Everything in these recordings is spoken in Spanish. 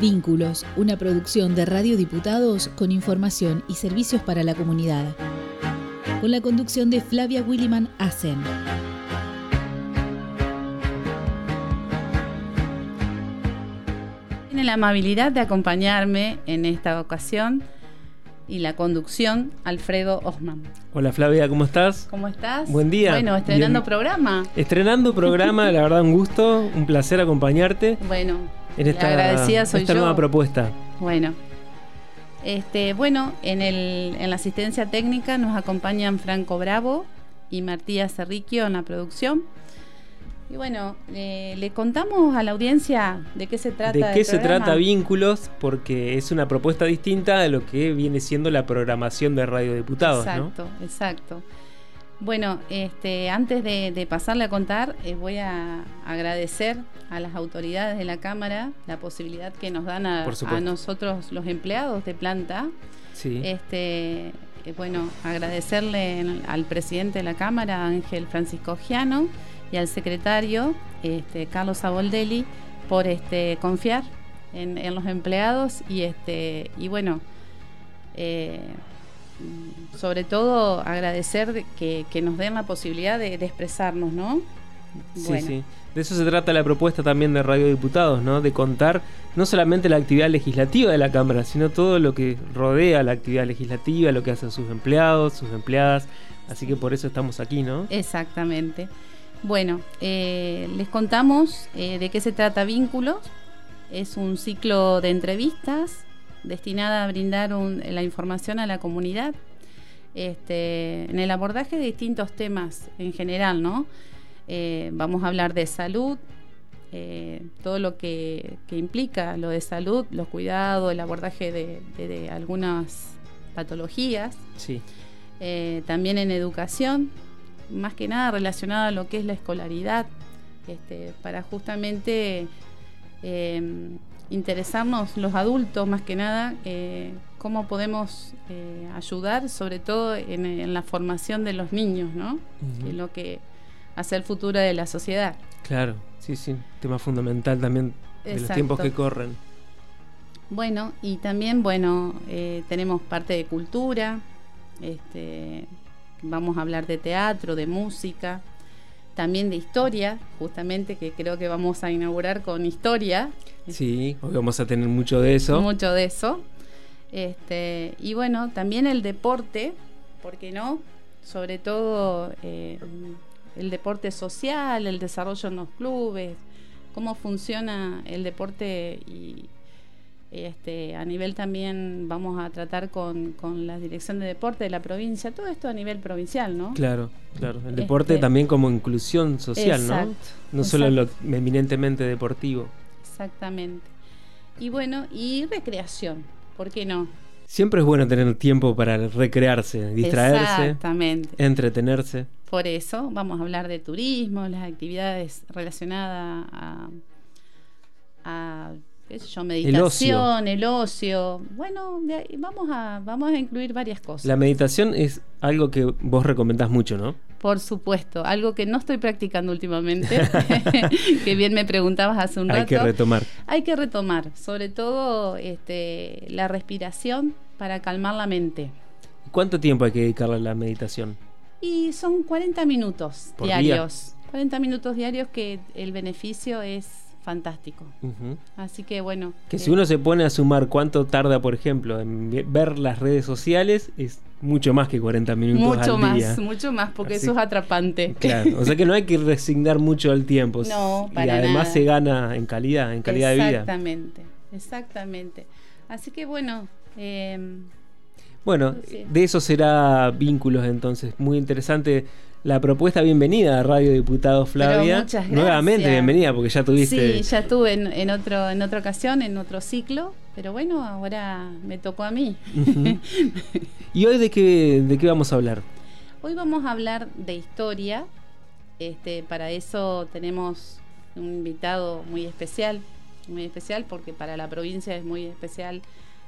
Vínculos, una producción de Radio Diputados con información y servicios para la comunidad. Con la conducción de Flavia Williman Asen. Tiene la amabilidad de acompañarme en esta ocasión y la conducción Alfredo Osman. Hola Flavia, ¿cómo estás? ¿Cómo estás? Buen día. Bueno, estrenando Bien. programa. Estrenando programa, la verdad un gusto, un placer acompañarte Bueno, en esta, la agradecida soy esta yo. nueva propuesta. Bueno. Este, bueno, en, el, en la asistencia técnica nos acompañan Franco Bravo y Martía Cerriquio en la producción. Y bueno, eh, le contamos a la audiencia de qué se trata. ¿De qué se programa? trata Vínculos? Porque es una propuesta distinta de lo que viene siendo la programación de Radio Diputados, ¿no? Exacto, exacto. Bueno, este, antes de, de pasarle a contar, eh, voy a agradecer a las autoridades de la Cámara la posibilidad que nos dan a, a nosotros, los empleados de planta, Sí. Este, eh, bueno, agradecerle en- al presidente de la Cámara, Ángel Francisco Giano, y al secretario, este, Carlos Aboldelli, por este, confiar en, en los empleados y, este, y bueno, eh, sobre todo agradecer de que, que nos den la posibilidad de, de expresarnos, ¿no? Sí, sí. De eso se trata la propuesta también de Radio Diputados, ¿no? De contar no solamente la actividad legislativa de la Cámara, sino todo lo que rodea la actividad legislativa, lo que hacen sus empleados, sus empleadas. Así que por eso estamos aquí, ¿no? Exactamente. Bueno, eh, les contamos eh, de qué se trata Vínculos. Es un ciclo de entrevistas destinada a brindar un- la información a la comunidad este, en el abordaje de distintos temas en general, ¿no? Eh, vamos a hablar de salud, eh, todo lo que, que implica lo de salud, los cuidados, el abordaje de- de- de algunas patologías. Sí. Eh, también en educación, más que nada relacionado a lo que es la escolaridad, este, para justamente eh, interesarnos los adultos, más que nada, eh, cómo podemos eh, ayudar, sobre todo en, en la formación de los niños, ¿no? Ujú. Que es lo que hace el futuro de la sociedad. Claro, sí, sí. Tema fundamental también de los tiempos que corren. Bueno, y también, bueno, eh, tenemos parte de cultura, este, vamos a hablar de teatro, de música, también de historia, justamente que creo que vamos a inaugurar con historia, Sí, hoy vamos a tener mucho de eso. mucho de eso. Este, y bueno, también el deporte, ¿por qué no? Sobre todo eh, el deporte social, el desarrollo en los clubes, cómo funciona el deporte y este, a nivel también vamos a tratar con, con la dirección de deporte de la provincia, todo esto a nivel provincial, ¿no? Claro, claro. El deporte Este- también como inclusión social, Exacto, ¿no? No solo lo eminentemente deportivo. Exactamente. Y bueno, y recreación, ¿por qué no? Siempre es bueno tener tiempo para recrearse, distraerse, Exactamente. entretenerse. Por eso vamos a hablar de turismo, las actividades relacionadas a, a, qué sé yo, meditación, el ocio. Bueno, de ahí vamos a, vamos a incluir varias cosas. La meditación es algo que vos recomendás mucho, ¿no? Por supuesto, algo que no estoy practicando últimamente, que bien me preguntabas hace un rato. Hay que retomar. Hay que retomar, sobre todo este, la respiración para calmar la mente. ¿Cuánto tiempo hay que dedicarle a la meditación? Y son 40 minutos ¿Por día? diarios. 40 minutos diarios que el beneficio es fantástico. Así que bueno. Que eh, si uno se pone a sumar cuánto tarda, por ejemplo, en ve- ver las redes sociales, es mucho más que 40 minutos Mucho al más, día. mucho más, porque Así- eso es atrapante. Claro, o sea que no hay que resignar mucho al tiempo. No, y para además nada. se gana en calidad, en calidad de vida. Exactamente, exactamente. Así que bueno, eh, Bueno, de eso será vínculos entonces. Muy interesante la propuesta. Bienvenida a Radio Diputado Flavia. muchas Nuevamente gracias. bienvenida porque ya tuviste. sí, ya estuve en, en otro, en otra ocasión, en otro ciclo, pero bueno, ahora me tocó a mí. ¿Y hoy de qué, de qué vamos a hablar? Hoy vamos a hablar de historia. Este, para eso tenemos un invitado muy especial, muy especial porque para la provincia es muy especial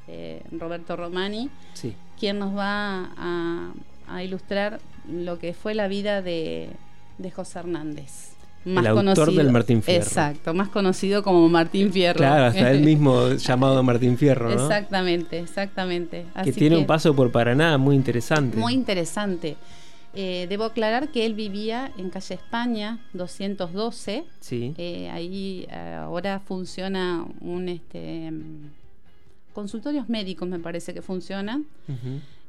eh, Roberto Romani, Sí. quien nos va a, a ilustrar lo que fue la vida de, de José Hernández. más el autor conocido, del Martín Fierro. Exacto, más conocido como Martín Fierro. Claro, hasta él mismo llamado Martín Fierro, ¿no? Exactamente, exactamente. que tiene un paso por Paraná muy interesante. Muy interesante. Eh, debo aclarar que él vivía en calle España 212. Sí. Eh, ahí eh, ahora funciona un este consultorios médicos, me parece que funcionan.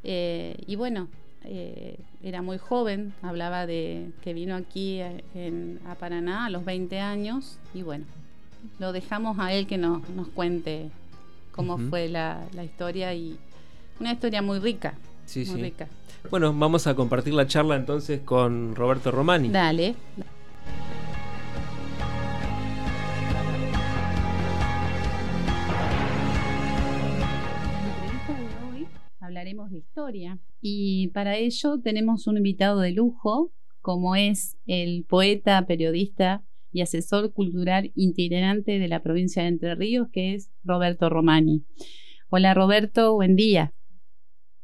y bueno, era muy joven, hablaba de que vino aquí a, Paraná a los 20 años y bueno, lo dejamos a él que nos, nos cuente cómo fue la, la historia y una historia muy rica. Sí, muy rica. Bueno, vamos a compartir la charla entonces con Roberto Romani. Dale. Hablaremos de historia y para ello tenemos un invitado de lujo como es el poeta, periodista y asesor cultural itinerante de la provincia de Entre Ríos que es Roberto Romani. Hola Roberto, buen día.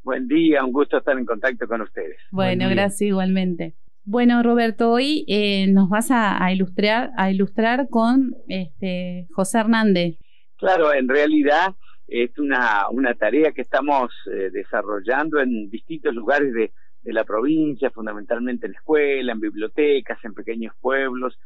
Buen día, un gusto estar en contacto con ustedes. Bueno, gracias igualmente. Bueno, Roberto, hoy eh, nos vas a, ilustrar, a ilustrar con este, José Hernández. Claro, en realidad es una, una tarea que estamos eh, desarrollando en distintos lugares de, de la provincia, fundamentalmente en escuelas, en bibliotecas, en pequeños pueblos,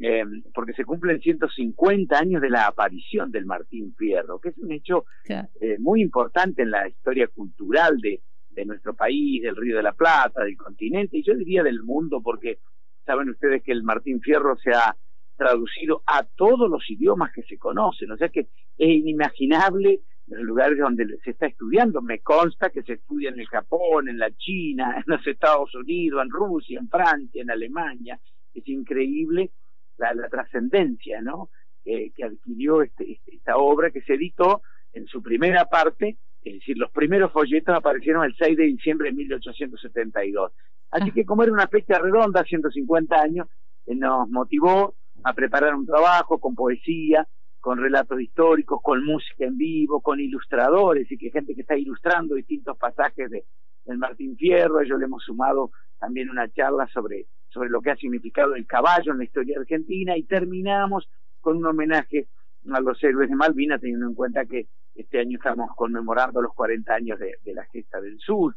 eh, porque se cumplen 150 años de la aparición del Martín Fierro, que es un hecho eh, muy importante en la historia cultural de, de nuestro país, del Río de la Plata, del continente, y yo diría del mundo, porque saben ustedes que el Martín Fierro se ha traducido a todos los idiomas que se conocen, o sea que es inimaginable los lugares donde se está estudiando. Me consta que se estudia en el Japón, en la China, en los Estados Unidos, en Rusia, en Francia, en Alemania. Es increíble la, la trascendencia, ¿no? que adquirió este, este, esta obra que se editó en su primera parte, es decir, los primeros folletos aparecieron el 6 de diciembre de 1872. Así ah. que como era una fecha redonda, 150 años, eh, nos motivó a preparar un trabajo con poesía, con relatos históricos, con música en vivo, con ilustradores, y que gente que está ilustrando distintos pasajes de, del Martín Fierro, a ellos le hemos sumado también una charla sobre sobre lo que ha significado el caballo en la historia argentina y terminamos con un homenaje a los héroes de Malvinas, teniendo en cuenta que este año estamos conmemorando los 40 años de, la gesta del sur.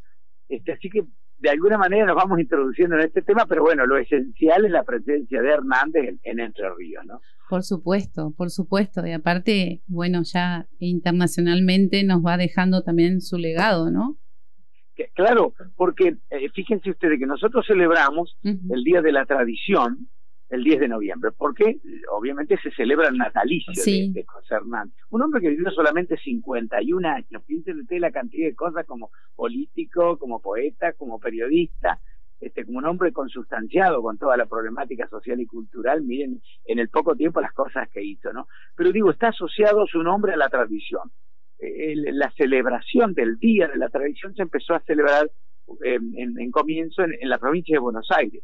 Este, así que de alguna manera nos vamos introduciendo en este tema, pero bueno, lo esencial es la presencia de Hernández en, Entre Ríos, ¿no? Por supuesto, por supuesto. Y aparte, bueno, ya internacionalmente nos va dejando también su legado, ¿no? claro, porque eh, fíjense ustedes que nosotros celebramos el Día de la Tradición el 10 de noviembre, porque obviamente se celebra el natalicio de, José Hernández. Un hombre que vivió solamente 51 años, piensen ustedes la cantidad de cosas como político, como poeta, como periodista, este, como un hombre consustanciado con toda la problemática social y cultural, miren en el poco tiempo las cosas que hizo, ¿no? Pero digo, está asociado su nombre a la tradición la celebración del Día de la Tradición se empezó a celebrar em, en, comienzo en, la provincia de Buenos Aires,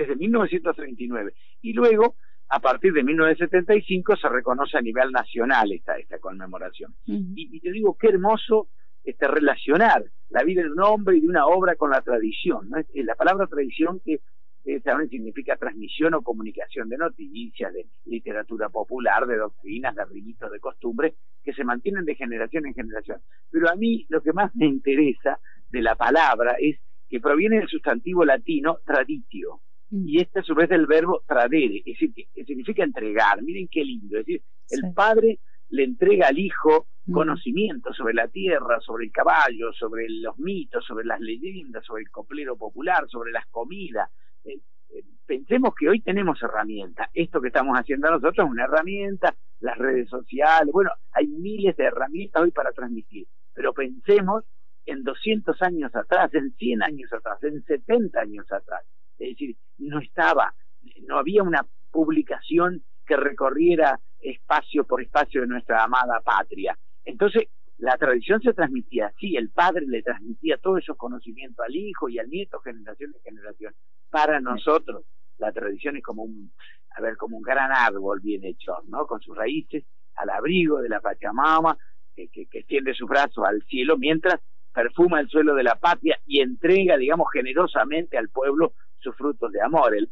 desde 1939. Y luego, a partir de 1975, se reconoce a nivel nacional esta, esta conmemoración. y, te digo, qué hermoso este, relacionar la vida de un hombre y de una obra con la tradición. ¿no? La palabra tradición que también significa transmisión o comunicación de noticias, de literatura popular, de doctrinas, de ritos, de costumbres, que se mantienen de generación en generación. Pero a mí lo que más me interesa de la palabra es que proviene del sustantivo latino traditio. Y este a su vez del verbo tradere, es decir, que significa entregar. Miren qué lindo, es decir, el padre le entrega al hijo mm. conocimiento sobre la tierra, sobre el caballo, sobre los mitos, sobre las leyendas, sobre el coplero popular, sobre las comidas, eh, eh, pensemos que hoy tenemos herramientas. Esto que estamos haciendo nosotros es una herramienta, las redes sociales, bueno, hay miles de herramientas hoy para transmitir, pero pensemos en 200 años atrás, en 100 años atrás, en 70 años atrás. Es decir, no estaba, no había una publicación que recorriera espacio por espacio de nuestra amada patria. Entonces, la tradición se transmitía así, el padre le transmitía todos esos conocimientos al hijo y al nieto, generación de generación. Para nosotros, la tradición es como un, a ver, como un gran árbol bien hecho, ¿no? Con sus raíces al abrigo de la Pachamama, que, que, que extiende sus brazos al cielo, mientras perfuma el suelo de la patria y entrega, digamos, generosamente al pueblo sus frutos de amor. El,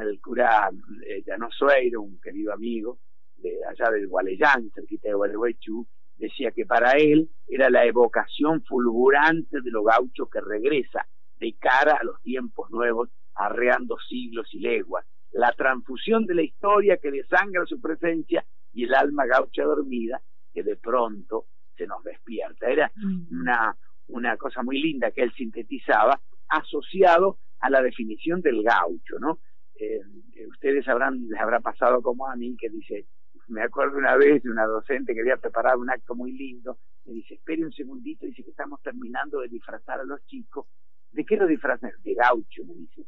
el cura eh, Sueiro, un querido amigo de allá del Gualeyán, cerquita de Gualeguaychú, decía que para él era la evocación fulgurante de lo gaucho que regresa de cara a los tiempos nuevos, arreando siglos y leguas, la transfusión de la historia que desangra su presencia y el alma gaucha dormida que de pronto se nos despierta. Era mm. una, una cosa muy linda que él sintetizaba asociado a la definición del gaucho, ¿no? Eh, ustedes habrán, les habrá pasado como a mí que dice, me acuerdo una vez de una docente que había preparado un acto muy lindo, me dice, espere un segundito, dice que estamos terminando de disfrazar a los chicos. ¿De qué lo disfrazan? De gaucho, me dice.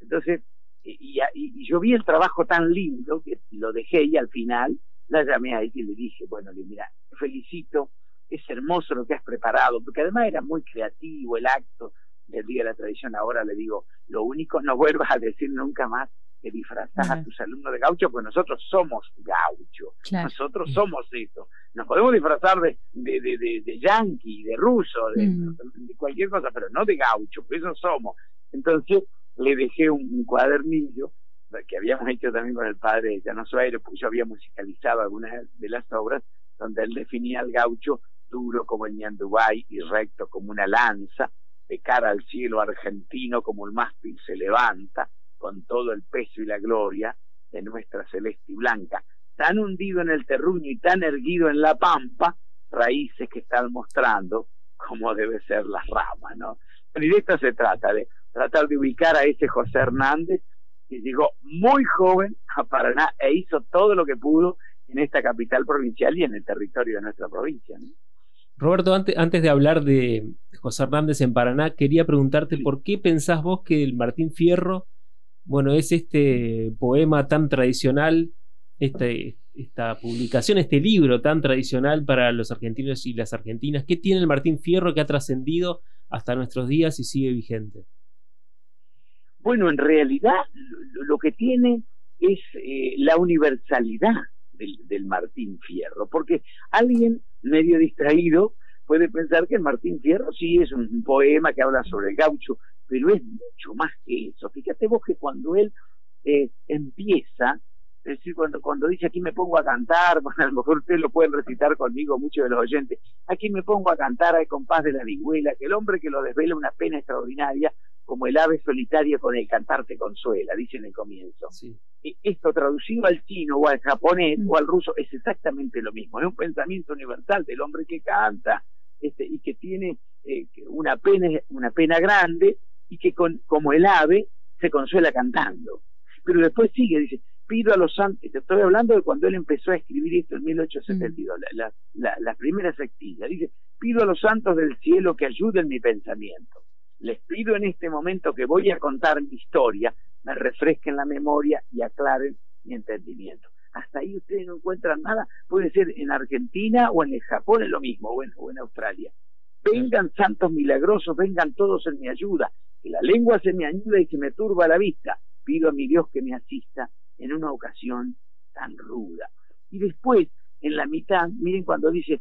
Entonces, y, y, yo vi el trabajo tan lindo que lo dejé y al final la llamé a ella y le dije, bueno, le mira, felicito, es hermoso lo que has preparado, porque además era muy creativo el acto del Día de la Tradición. Ahora le digo, lo único, no vuelvas a decir nunca más que disfrazás a tus alumnos de gaucho, porque nosotros somos gaucho, nosotros somos esto. Nos podemos disfrazar de, de, de, de, yanqui, de ruso, mm. de, cualquier cosa, pero no de gaucho, pues eso somos. Entonces le dejé un, cuadernillo que habíamos hecho también con el padre de Llano Suárez, porque yo había musicalizado algunas de las obras, donde él definía al gaucho duro como el ñandubay y recto como una lanza, de cara al cielo argentino como el mástil se levanta, con todo el peso y la gloria de nuestra celeste y blanca, tan hundido en el terruño y tan erguido en la pampa, raíces que están mostrando cómo debe ser las ramas, ¿no? Y de esto se trata, de tratar de ubicar a ese José Hernández que llegó muy joven a Paraná e hizo todo lo que pudo en esta capital provincial y en el territorio de nuestra provincia. Roberto, antes, antes de hablar de José Hernández en Paraná, quería preguntarte por qué pensás vos que el Martín Fierro bueno, es este poema tan tradicional, este, esta publicación, este libro tan tradicional para los argentinos y las argentinas. ¿Qué tiene el Martín Fierro que ha trascendido hasta nuestros días y sigue vigente? Bueno, en realidad lo que tiene es eh, la universalidad del, del, Martín Fierro, porque alguien medio distraído puede pensar que el Martín Fierro sí es un poema que habla sobre el gaucho, pero es mucho más que eso. Fíjate vos que cuando él eh, empieza, es decir, cuando, cuando dice aquí me pongo a cantar, bueno, a lo mejor ustedes lo pueden recitar conmigo, muchos de los oyentes, aquí me pongo a cantar al compás de la vihuela, que el hombre que lo desvela una pena extraordinaria, como el ave solitaria con el cantar te consuela, dice en el comienzo. Y esto traducido al chino o al japonés o al ruso es exactamente lo mismo, es un pensamiento universal del hombre que canta este, y que tiene eh, una, pena, una pena grande y que con, como el ave se consuela cantando. Pero después sigue, dice, pido a los santos, te estoy hablando de cuando él empezó a escribir esto en 1872, mm. la, la, la, primera sectilla, dice, pido a los santos del cielo que ayuden mi pensamiento. Les pido en este momento que voy a contar mi historia, me refresquen la memoria y aclaren mi entendimiento. Hasta ahí ustedes no encuentran nada, puede ser en Argentina o en el Japón, es lo mismo, o en Australia. Vengan santos milagrosos, vengan todos en mi ayuda, que la lengua se me ayuda y se me turba la vista. Pido a mi Dios que me asista en una ocasión tan ruda. Y después, en la mitad, miren cuando dice,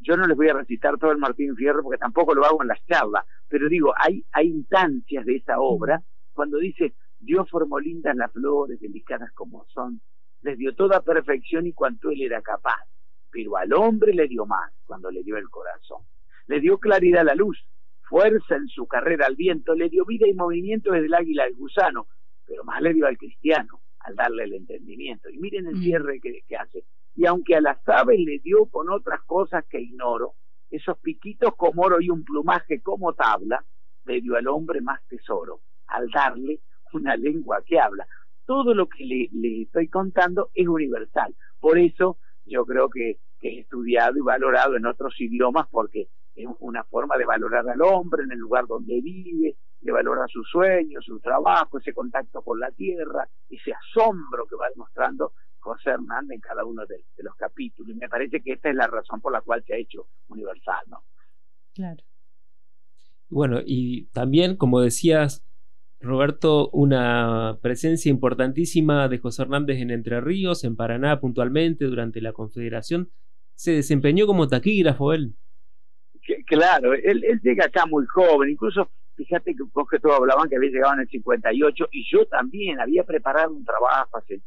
yo no les voy a recitar todo el Martín Fierro porque tampoco lo hago en las charlas, pero digo, hay, hay instancias de esa obra cuando dice, Dios formó lindas las flores, delicadas como son, les dio toda perfección y cuanto él era capaz, pero al hombre le dio más cuando le dio el corazón. Le dio claridad a la luz, fuerza en su carrera al viento, le dio vida y movimiento desde el águila al gusano, pero más le dio al cristiano al darle el entendimiento. Y miren el mm. cierre que, hace. Y aunque a las aves le dio con otras cosas que ignoro, esos piquitos como oro y un plumaje como tabla, le dio al hombre más tesoro, al darle una lengua que habla. Todo lo que le, estoy contando es universal. Por eso yo creo que, que he estudiado y valorado en otros idiomas porque es una forma de valorar al hombre en el lugar donde vive, de valorar sus sueños, su trabajo, ese contacto con la tierra, ese asombro que va demostrando José Hernández en cada uno de, los capítulos. Y me parece que esta es la razón por la cual se ha hecho universal, ¿no? Claro. Bueno, y también, como decías, Roberto, una presencia importantísima de José Hernández en Entre Ríos, en Paraná puntualmente, durante la Confederación. Se desempeñó como taquígrafo él claro, él, llega acá muy joven, incluso fíjate que vos que todos hablaban que había llegado en el 58 y yo también había preparado un trabajo hace,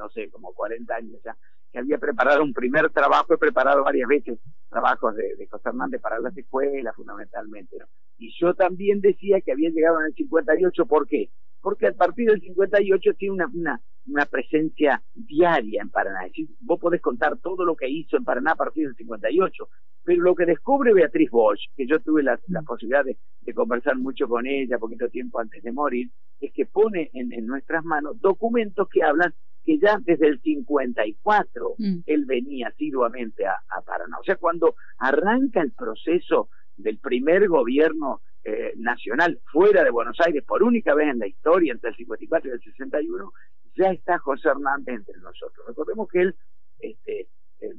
no sé, como 40 años ya, que había preparado un primer trabajo, he preparado varias veces trabajos de, de José Hernández para las escuelas fundamentalmente. Y yo también decía que había llegado en el 58, ¿por qué? Porque a partir del 58 tiene una, una, una presencia diaria en Paraná. Es decir, vos podés contar todo lo que hizo en Paraná a partir del 58, pero lo que descubre Beatriz Bosch, que yo tuve la, la posibilidad de, de, conversar mucho con ella poquito tiempo antes de morir, es que pone en, en nuestras manos documentos que hablan que ya desde el 54 mm. él venía asiduamente a, a, Paraná. O sea, cuando arranca el proceso del primer gobierno eh, nacional fuera de Buenos Aires por única vez en la historia, entre el 54 y el 61, ya está José Hernández entre nosotros. Recordemos que él, este, eh,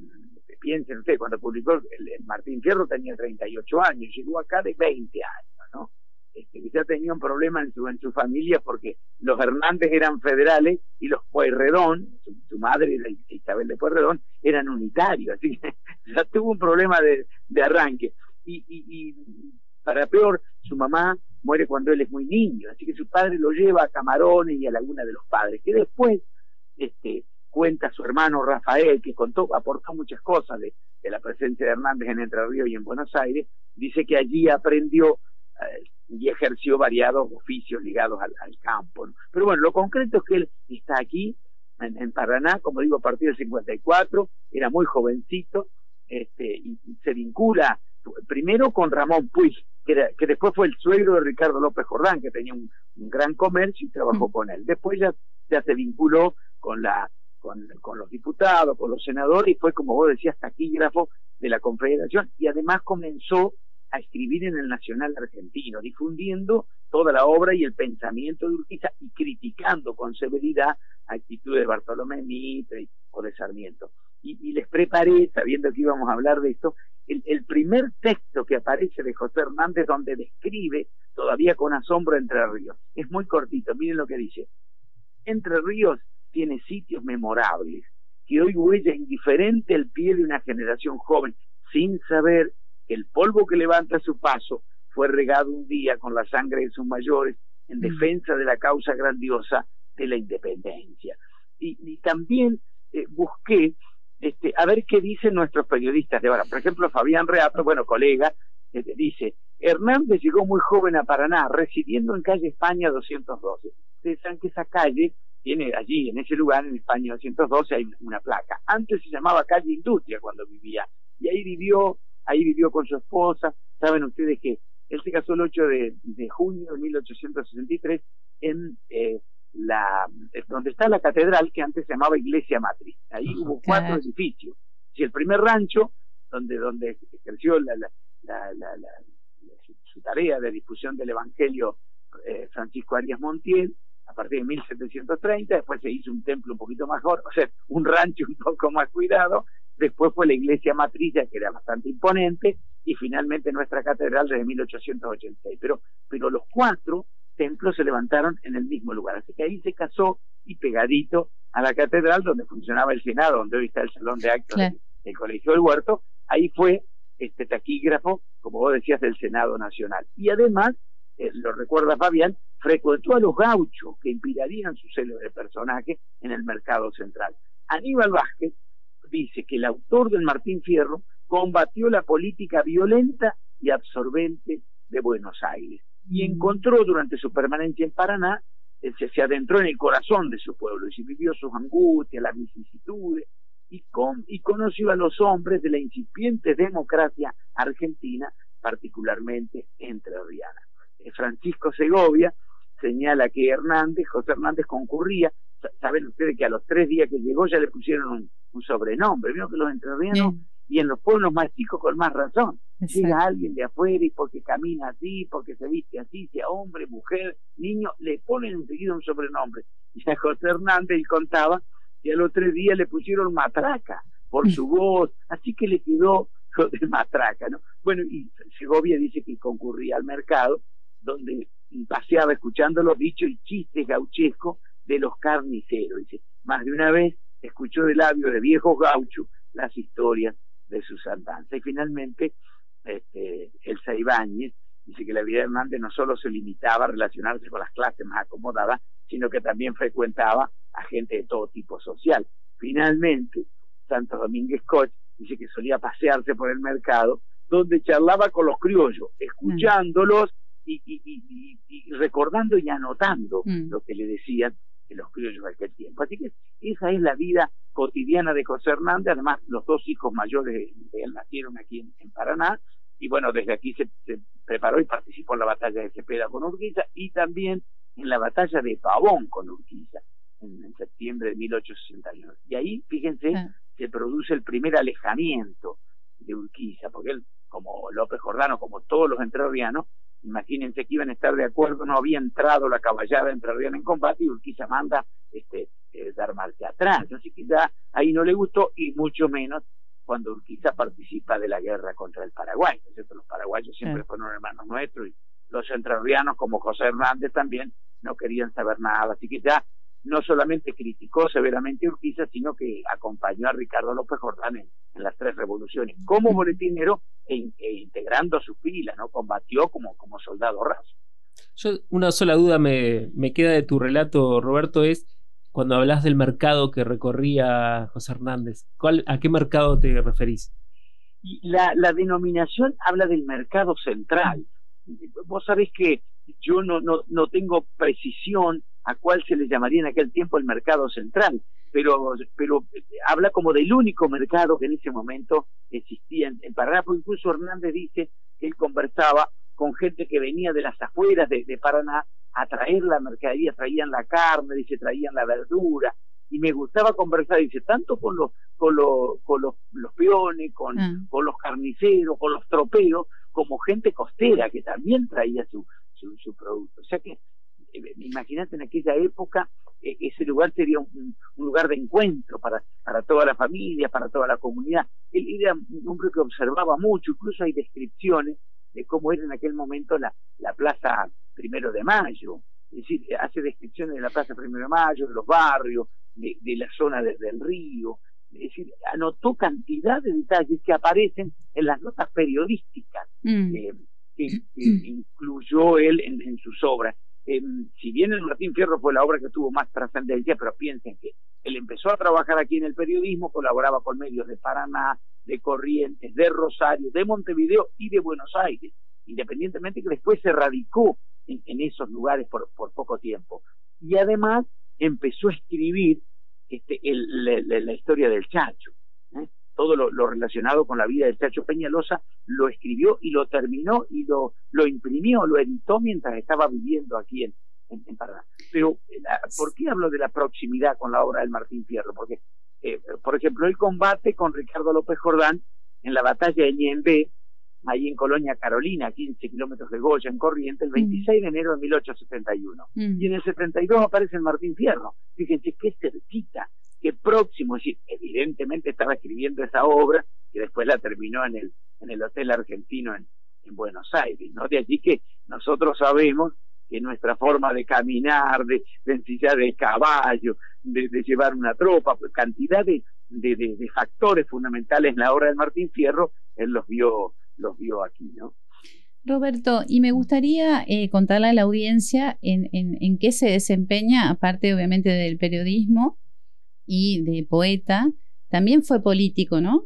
piensen ustedes, cuando publicó el, Martín Fierro tenía 38 años, llegó acá de 20 años, ¿no? Este, tenía un problema en su, en su familia porque los Hernández eran federales y los Pueyrredón, su, madre Isabel de Pueyrredón, eran unitarios, así que ya tuvo un problema de, de arranque. Y, y, y, para peor, su mamá muere cuando él es muy niño, así que su padre lo lleva a Camarones y a Laguna de los Padres, que después este, cuenta su hermano Rafael, que contó, aportó muchas cosas de, de la presencia de Hernández en Entre Ríos y en Buenos Aires, dice que allí aprendió y ejerció variados oficios ligados al, al campo. ¿no? Pero bueno, lo concreto es que él está aquí, en, en, Paraná, como digo, a partir del 54, era muy jovencito, este, y, y se vincula primero con Ramón Puig, que, era, que, después fue el suegro de Ricardo López Jordán, que tenía un, un gran comercio y trabajó mm. con él. Después ya, ya se vinculó con la con, con, los diputados, con los senadores, y fue, como vos decías, taquígrafo de la Confederación, y además comenzó a escribir en el Nacional Argentino, difundiendo toda la obra y el pensamiento de Urquiza y criticando con severidad actitudes de Bartolomé Mitre o de Sarmiento. Y, les preparé, sabiendo que íbamos a hablar de esto, el, el, primer texto que aparece de José Hernández donde describe, todavía con asombro, Entre Ríos. Es muy cortito, miren lo que dice. Entre Ríos tiene sitios memorables, que hoy huella indiferente el pie de una generación joven, sin saber el polvo que levanta su paso fue regado un día con la sangre de sus mayores en mm. defensa de la causa grandiosa de la independencia. Y, y también eh, busqué este, a ver qué dicen nuestros periodistas de ahora. Por ejemplo, Fabián Reato, bueno, colega, este, dice, Hernández llegó muy joven a Paraná, residiendo en calle España 212. Ustedes saben que esa calle tiene allí, en ese lugar, en España 212, hay una placa. Antes se llamaba calle Industria cuando vivía, y ahí vivió ahí vivió con su esposa. Saben ustedes que él se casó el 8 de, de junio de 1863 en eh, la donde está la catedral que antes se llamaba Iglesia Matriz. Ahí hubo cuatro edificios. Y el primer rancho donde donde ejerció la, la, la, la su, tarea de difusión del Evangelio eh, Francisco Arias Montiel a partir de 1730, después se hizo un templo un poquito mejor, o sea, un rancho un poco más cuidado, después fue la iglesia matricia, que era bastante imponente, y finalmente nuestra catedral desde 1886. Pero, pero los cuatro templos se levantaron en el mismo lugar, así que ahí se casó y pegadito a la catedral donde funcionaba el Senado, donde hoy está el Salón de Actos claro. del Colegio del Huerto, ahí fue este taquígrafo, como vos decías, del Senado Nacional. Y además, eh, lo recuerda Fabián, frecuentó a los gauchos que inspirarían su célebre personaje en el mercado central. Aníbal Vázquez dice que el autor del Martín Fierro combatió la política violenta y absorbente de Buenos Aires y mm. encontró durante su permanencia en Paraná, eh, se, se, adentró en el corazón de su pueblo y vivió sus angustias, las vicisitudes y, con, y conoció a los hombres de la incipiente democracia argentina, particularmente entre Riana. Eh, Francisco Segovia señala que Hernández, José Hernández concurría saben ustedes que a los tres días que llegó ya le pusieron un, un sobrenombre, vio que los entrerrianos y en los pueblos más chicos con más razón. Exacto. Llega alguien de afuera y porque camina así, porque se viste así, sea hombre, mujer, niño, le ponen enseguida un sobrenombre. Y a José Hernández y contaba que a los tres días le pusieron matraca por su voz, así que le quedó de matraca, ¿no? Bueno, y Segovia dice que concurría al mercado, donde paseaba escuchando los dichos y chistes gauchescos de los carniceros. Dice, más de una vez escuchó de labios de viejos gauchos las historias de sus andanzas. Y finalmente, este, Elsa Ibáñez Dice que la vida de Hernández no solo se limitaba a relacionarse con las clases más acomodadas, sino que también frecuentaba a gente de todo tipo social. Finalmente, Santos Domínguez Coch dice que solía pasearse por el mercado, donde charlaba con los criollos, escuchándolos y, recordando y anotando mm. lo que le decían los criollos de aquel tiempo. Así que esa es la vida cotidiana de José Hernández. Además, los dos hijos mayores de, él nacieron aquí en, Paraná. Y bueno, desde aquí se, preparó y participó en la batalla de Cepeda con Urquiza y también en la batalla de Pavón con Urquiza en, septiembre de 1861. Y ahí, fíjense, ah. se produce el primer alejamiento de Urquiza, porque él, como López Jordano, como todos los entrerrianos, imagínense que iban a estar de acuerdo, no había entrado la caballada entrerriana en combate y Urquiza manda este, eh, dar marcha atrás. Así que ya ahí no le gustó y mucho menos cuando Urquiza participa de la guerra contra el Paraguay. Los paraguayos siempre fueron hermanos nuestros y los entrerrianos como José Hernández también no querían saber nada. Así que ya no solamente criticó severamente a Urquiza, sino que acompañó a Ricardo López Jordán en, las tres revoluciones como boletinero e, e, integrando su fila, ¿no? Combatió como, como soldado raso. Yo, una sola duda me, me queda de tu relato, Roberto, es cuando hablas del mercado que recorría José Hernández. ¿Cuál, ¿A qué mercado te referís? La, la denominación habla del mercado central. Vos sabés que yo no, no, no tengo precisión a cuál se le llamaría en aquel tiempo el mercado central, pero, pero eh, habla como del único mercado que en ese momento existía en, Paraná, porque incluso Hernández dice que él conversaba con gente que venía de las afueras de, Paraná a traer la mercadería, traían la carne, dice, traían la verdura, y me gustaba conversar, dice, tanto con los, con los, con los, peones, con, ah. con los carniceros, con los troperos, como gente costera que también traía su, su, su producto. O sea que imagínate en aquella época, eh, ese lugar sería un, lugar de encuentro para, para toda la familia, para toda la comunidad. Él era un hombre que observaba mucho, incluso hay descripciones de cómo era en aquel momento la, la plaza Primero de Mayo. Es decir, hace descripciones de la plaza Primero de Mayo, de los barrios, de, la zona desde el río. Es decir, anotó cantidad de detalles que aparecen en las notas periodísticas mm. eh, que, incluyó él en sus obras. Em, si bien el Martín Fierro fue la obra que tuvo más trascendencia, pero piensen que él empezó a trabajar aquí en el periodismo, colaboraba con medios de Paraná, de Corrientes, de Rosario, de Montevideo y de Buenos Aires, independientemente que después se radicó en, esos lugares por, poco tiempo. Y además empezó a escribir este, la, historia del Chacho. ¿Eh? todo lo, relacionado con la vida del Chacho Peñalosa, lo escribió y lo terminó y lo, lo imprimió, lo editó mientras estaba viviendo aquí en, en, Paraná. Pero, ¿por qué hablo de la proximidad con la obra del Martín Fierro? Porque, eh, por ejemplo, el combate con Ricardo López Jordán en la batalla de Ñembe, ahí en Colonia Carolina, 15 kilómetros de Goya, en Corriente, el 26 de enero de 1871. Y en el 72 aparece el Martín Fierro. Fíjense qué cerquita que próximo, evidentemente estaba escribiendo esa obra que después la terminó en el, en el Hotel Argentino en, en Buenos Aires, ¿no? De allí que nosotros sabemos que nuestra forma de caminar, de, de ensillar el caballo, de, llevar una tropa, pues cantidad de, de, factores fundamentales en la obra de Martín Fierro, él los vio, los vio aquí, ¿no? Roberto, y me gustaría eh, contarle a la audiencia en, en, en, qué se desempeña, aparte obviamente del periodismo, y de poeta, también fue político, ¿no?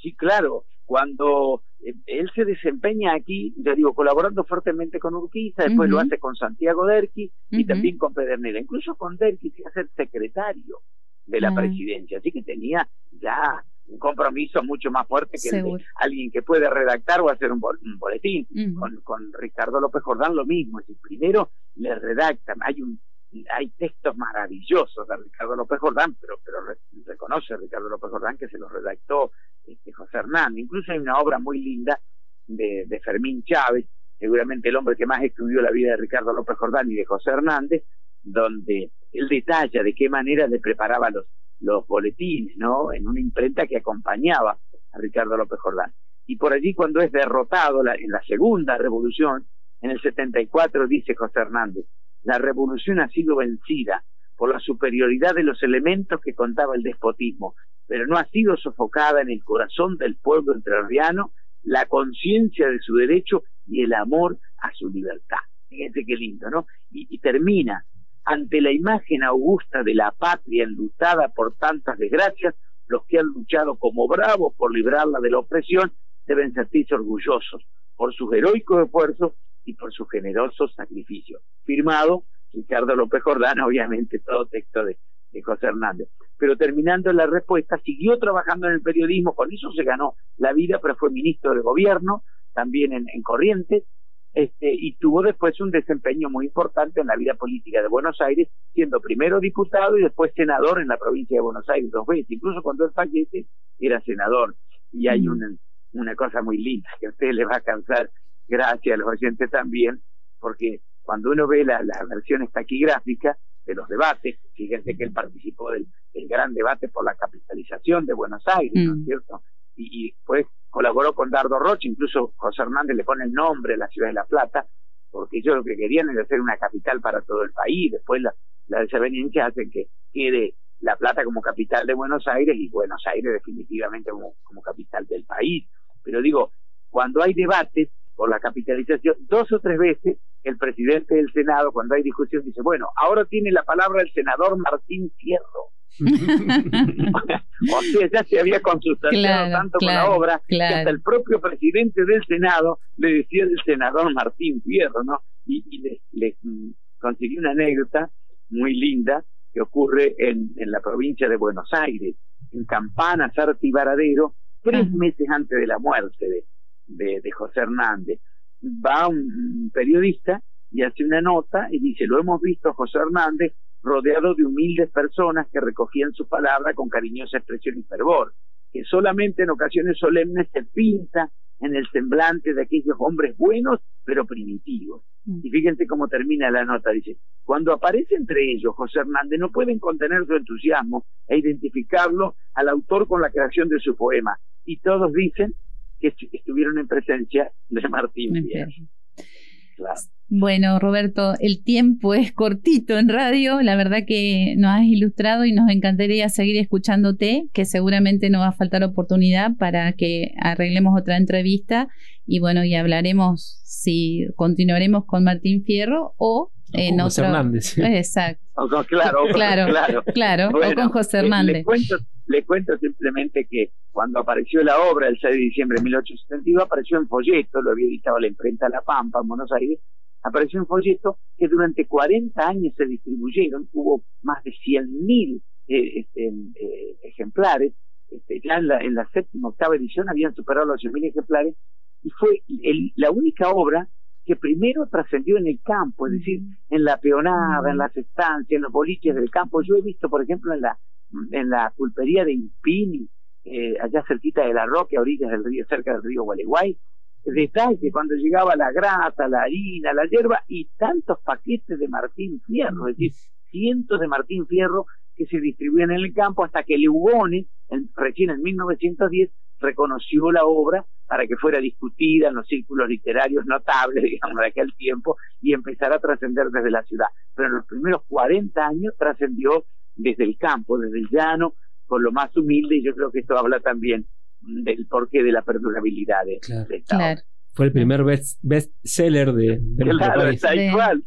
Sí, claro. Cuando eh, él se desempeña aquí, ya digo, colaborando fuertemente con Urquiza, después lo hace con Santiago Derqui y también con Pedernera. Incluso con Derqui a ser secretario de la presidencia, así que tenía ya un compromiso mucho más fuerte que el de alguien que puede redactar o hacer un, boletín. con, con Ricardo López Jordán lo mismo, es decir, primero le redactan, hay un hay textos maravillosos de Ricardo López Jordán, pero, reconoce Ricardo López Jordán que se los redactó este, José Hernán. Incluso hay una obra muy linda de, Fermín Chávez, seguramente el hombre que más estudió la vida de Ricardo López Jordán y de José Hernández, donde él detalla de qué manera le preparaba los, los boletines, ¿no? En una imprenta que acompañaba a Ricardo López Jordán. Y por allí cuando es derrotado en la segunda revolución, en el 74 dice José Hernández, la revolución ha sido vencida por la superioridad de los elementos que contaba el despotismo, pero no ha sido sofocada en el corazón del pueblo entrerriano la conciencia de su derecho y el amor a su libertad. Fíjense qué lindo, ¿no? y termina ante la imagen augusta de la patria enlutada por tantas desgracias, los que han luchado como bravos por librarla de la opresión deben sentirse orgullosos por sus heroicos esfuerzos y por su generoso sacrificio. Firmado Ricardo López Jordán, obviamente todo texto de, José Hernández. Pero terminando la respuesta, siguió trabajando en el periodismo, con eso se ganó la vida, pero fue ministro de gobierno, también en, en Corrientes, este, y tuvo después un desempeño muy importante en la vida política de Buenos Aires, siendo primero diputado y después senador en la provincia de Buenos Aires dos veces. Incluso cuando él fallece, era senador. Y hay mm. una, una cosa muy linda que a usted le va a cansar, gracias a los oyentes también, porque cuando uno ve la, la versión taquigráfica de los debates, fíjense que él participó del, gran debate por la capitalización de Buenos Aires, ¿no es mm. cierto? Y, y después colaboró con Dardo Roche, incluso José Hernández le pone el nombre a la ciudad de La Plata, porque ellos lo que querían era hacer una capital para todo el país, después la, la desaveniencia hace que quede La Plata como capital de Buenos Aires y Buenos Aires definitivamente como, como capital del país. Pero digo, cuando hay debates por la capitalización, dos o tres veces el presidente del Senado, cuando hay discusión, dice, bueno, ahora tiene la palabra el senador Martín Fierro. o sea, ya se había consultado tanto con la obra que hasta el propio presidente del Senado le decía el senador Martín Fierro, ¿no? Y, le, mm, consiguió una anécdota muy linda que ocurre en, en la provincia de Buenos Aires, en Campana, Sarti Varadero, tres meses antes de la muerte de, de, de José Hernández. Va un periodista y hace una nota y dice, lo hemos visto José Hernández rodeado de humildes personas que recogían su palabra con cariñosa expresión y fervor, que solamente en ocasiones solemnes se pinta en el semblante de aquellos hombres buenos pero primitivos. Mm. Y fíjense cómo termina la nota, dice, cuando aparece entre ellos José Hernández no pueden contener su entusiasmo e identificarlo al autor con la creación de su poema, y todos dicen que estuvieron en presencia de Martín Fierro. Bueno, Roberto, el tiempo es cortito en radio. La verdad que nos has ilustrado y nos encantaría seguir escuchándote, que seguramente nos va a faltar oportunidad para que arreglemos otra entrevista. Y bueno, y hablaremos si continuaremos con Martín Fierro o en José Hernández. Exacto. claro, claro, claro, o con José Hernández. Le, cuento, simplemente que cuando apareció la obra el 6 de diciembre de 1872, apareció en folleto, lo había editado la imprenta La Pampa en Buenos Aires, apareció en folleto que durante 40 años se distribuyeron, hubo más de 100.000 eh, este, eh, ejemplares, este, ya en la, en la séptima, octava edición habían superado los 100.000 ejemplares, y fue la única obra que primero trascendió en el campo, es decir, en la peonada, en las estancias, en los boliches del campo. Yo he visto, por ejemplo, en la en la pulpería de Impini, eh, allá cerquita de la Roque, a orillas del río, cerca del río Gualeguay, detalle cuando llegaba la grasa, la harina, la hierba y tantos paquetes de Martín Fierro, es decir, cientos de Martín Fierro que se distribuían en el campo hasta que Lugone, recién en 1910, reconoció la obra para que fuera discutida en los círculos literarios notables, digamos, de aquel tiempo y empezara a trascender desde la ciudad. Pero en los primeros 40 años trascendió desde el campo, desde el llano, con lo más humilde y yo creo que esto habla también del porqué de la perdurabilidad de, claro, Fue el primer best, seller de, de claro, Tal cual,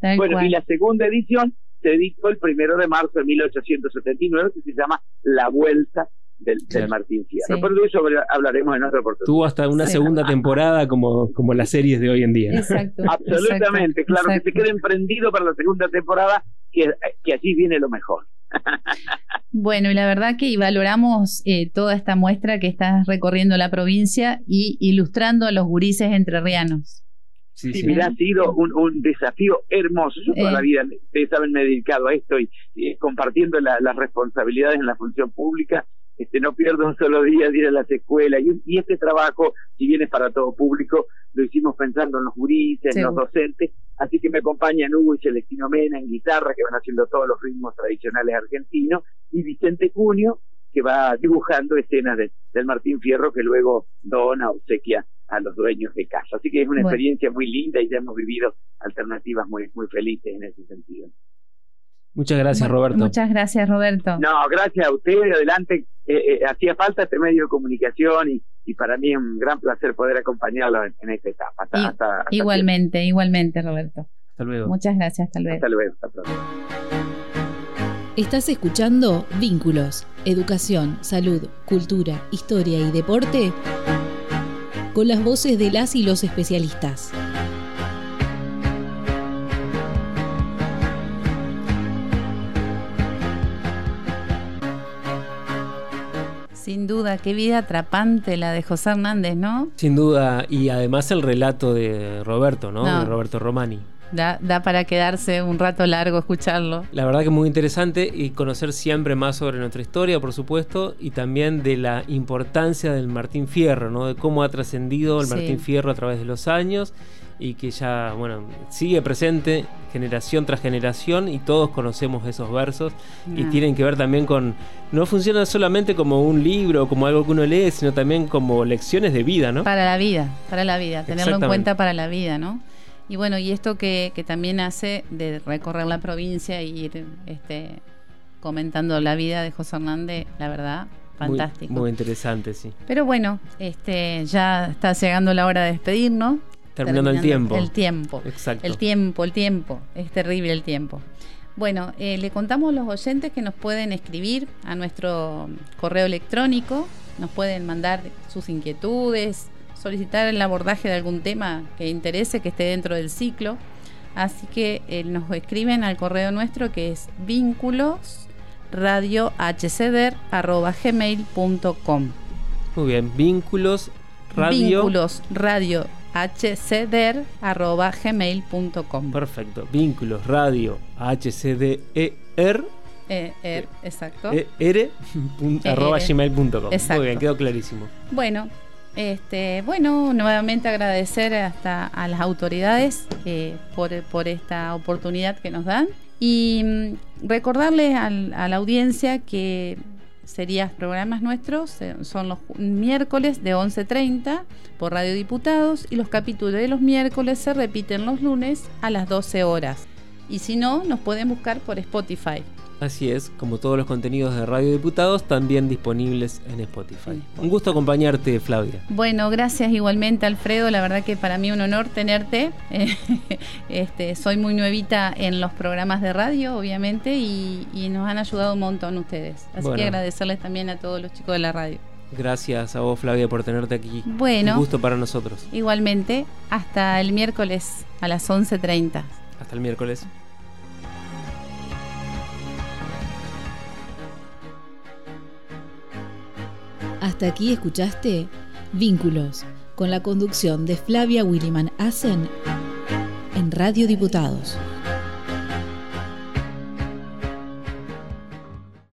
tal bueno, y la segunda edición se editó el primero de marzo de 1879 que se llama La Vuelta del, Martín Fierro. Pero de eso hablaremos en otra oportunidad. Tuvo hasta una segunda temporada como, como las series de hoy en día. Exacto. Absolutamente, claro, que se quede emprendido para la segunda temporada, que, que allí viene lo mejor. Bueno, y la verdad que valoramos eh, toda esta muestra que estás recorriendo la provincia y ilustrando a los gurises entrerrianos. Sí, sí, ha sido un, desafío hermoso. Yo toda la eh. vida, ustedes saben, me he dedicado a esto y, compartiendo las responsabilidades en la función pública, este, no pierdo un solo día de ir a las escuelas. Y, este trabajo, si bien es para todo público, lo hicimos pensando en los juristas, en los docentes. Así que me acompañan Hugo y Celestino Mena en guitarra, que van haciendo todos los ritmos tradicionales argentinos, y Vicente Cunio, que va dibujando escenas del Martín Fierro, que luego dona, obsequia a los dueños de casa. Así que es una experiencia muy linda y ya hemos vivido alternativas muy, muy felices en ese sentido. Muchas gracias, Roberto. Muchas gracias, Roberto. No, gracias a usted. Adelante. Eh, eh, hacía falta este medio de comunicación y, y, para mí es un gran placer poder acompañarlo en, esta etapa. igualmente, igualmente, Roberto. Hasta luego. Muchas gracias. Hasta luego. Hasta luego. Hasta pronto. Estás escuchando Vínculos, Educación, Salud, Cultura, Historia y Deporte con las voces de las y los especialistas. Sin duda, qué vida atrapante la de José Hernández, ¿no? Sin duda, y además el relato de Roberto, ¿no? De Roberto Romani. Da, da, para quedarse un rato largo escucharlo. La verdad que es muy interesante y conocer siempre más sobre nuestra historia, por supuesto, y también de la importancia del Martín Fierro, ¿no? De cómo ha trascendido el Martín Fierro a través de los años y que ya, bueno, sigue presente generación tras generación y todos conocemos esos versos y tienen que ver también con, no funciona solamente como un libro, como algo que uno lee, sino también como lecciones de vida, ¿no? Para la vida, para la vida, tenerlo en cuenta para la vida, ¿no? Y bueno, y esto que, también hace de recorrer la provincia y ir este, comentando la vida de José Hernández, la verdad, fantástico. Muy, interesante, sí. Pero bueno, este, ya está llegando la hora de despedirnos. Terminando, el tiempo. El tiempo. Exacto. El tiempo, el tiempo. Es terrible el tiempo. Bueno, eh, le contamos a los oyentes que nos pueden escribir a nuestro correo electrónico, nos pueden mandar sus inquietudes, solicitar el abordaje de algún tema que interese, que esté dentro del ciclo. Así que eh, nos escriben al correo nuestro que es vínculos radiohcder.gmail.com Muy bien, vínculos radio... Vínculos radio hcder.gmail.com Perfecto, vínculos radio hcder e, er, exacto. E, r, arroba gmail.com. Muy bien, quedó clarísimo. Bueno, este, bueno, nuevamente agradecer hasta a las autoridades eh, por, esta oportunidad que nos dan y mm, recordarles a la audiencia que serían programas nuestros eh, son los miércoles de 11.30 por Radio Diputados y los capítulos de los miércoles se repiten los lunes a las 12 horas. Y si no, nos pueden buscar por Spotify. Así es, como todos los contenidos de Radio Diputados, también disponibles en Spotify. Un gusto acompañarte, Flavia. Bueno, gracias igualmente, Alfredo. La verdad que para mí un honor tenerte. este, soy muy nuevita en los programas de radio, obviamente, y, nos han ayudado un montón ustedes. Así que agradecerles también a todos los chicos de la radio. Gracias a vos, Flavia, por tenerte aquí. Bueno. Un gusto para nosotros. Igualmente, hasta el miércoles a las 11.30. Hasta el miércoles. Hasta aquí escuchaste Vínculos, con la conducción de Flavia Williman Asen en Radio Diputados.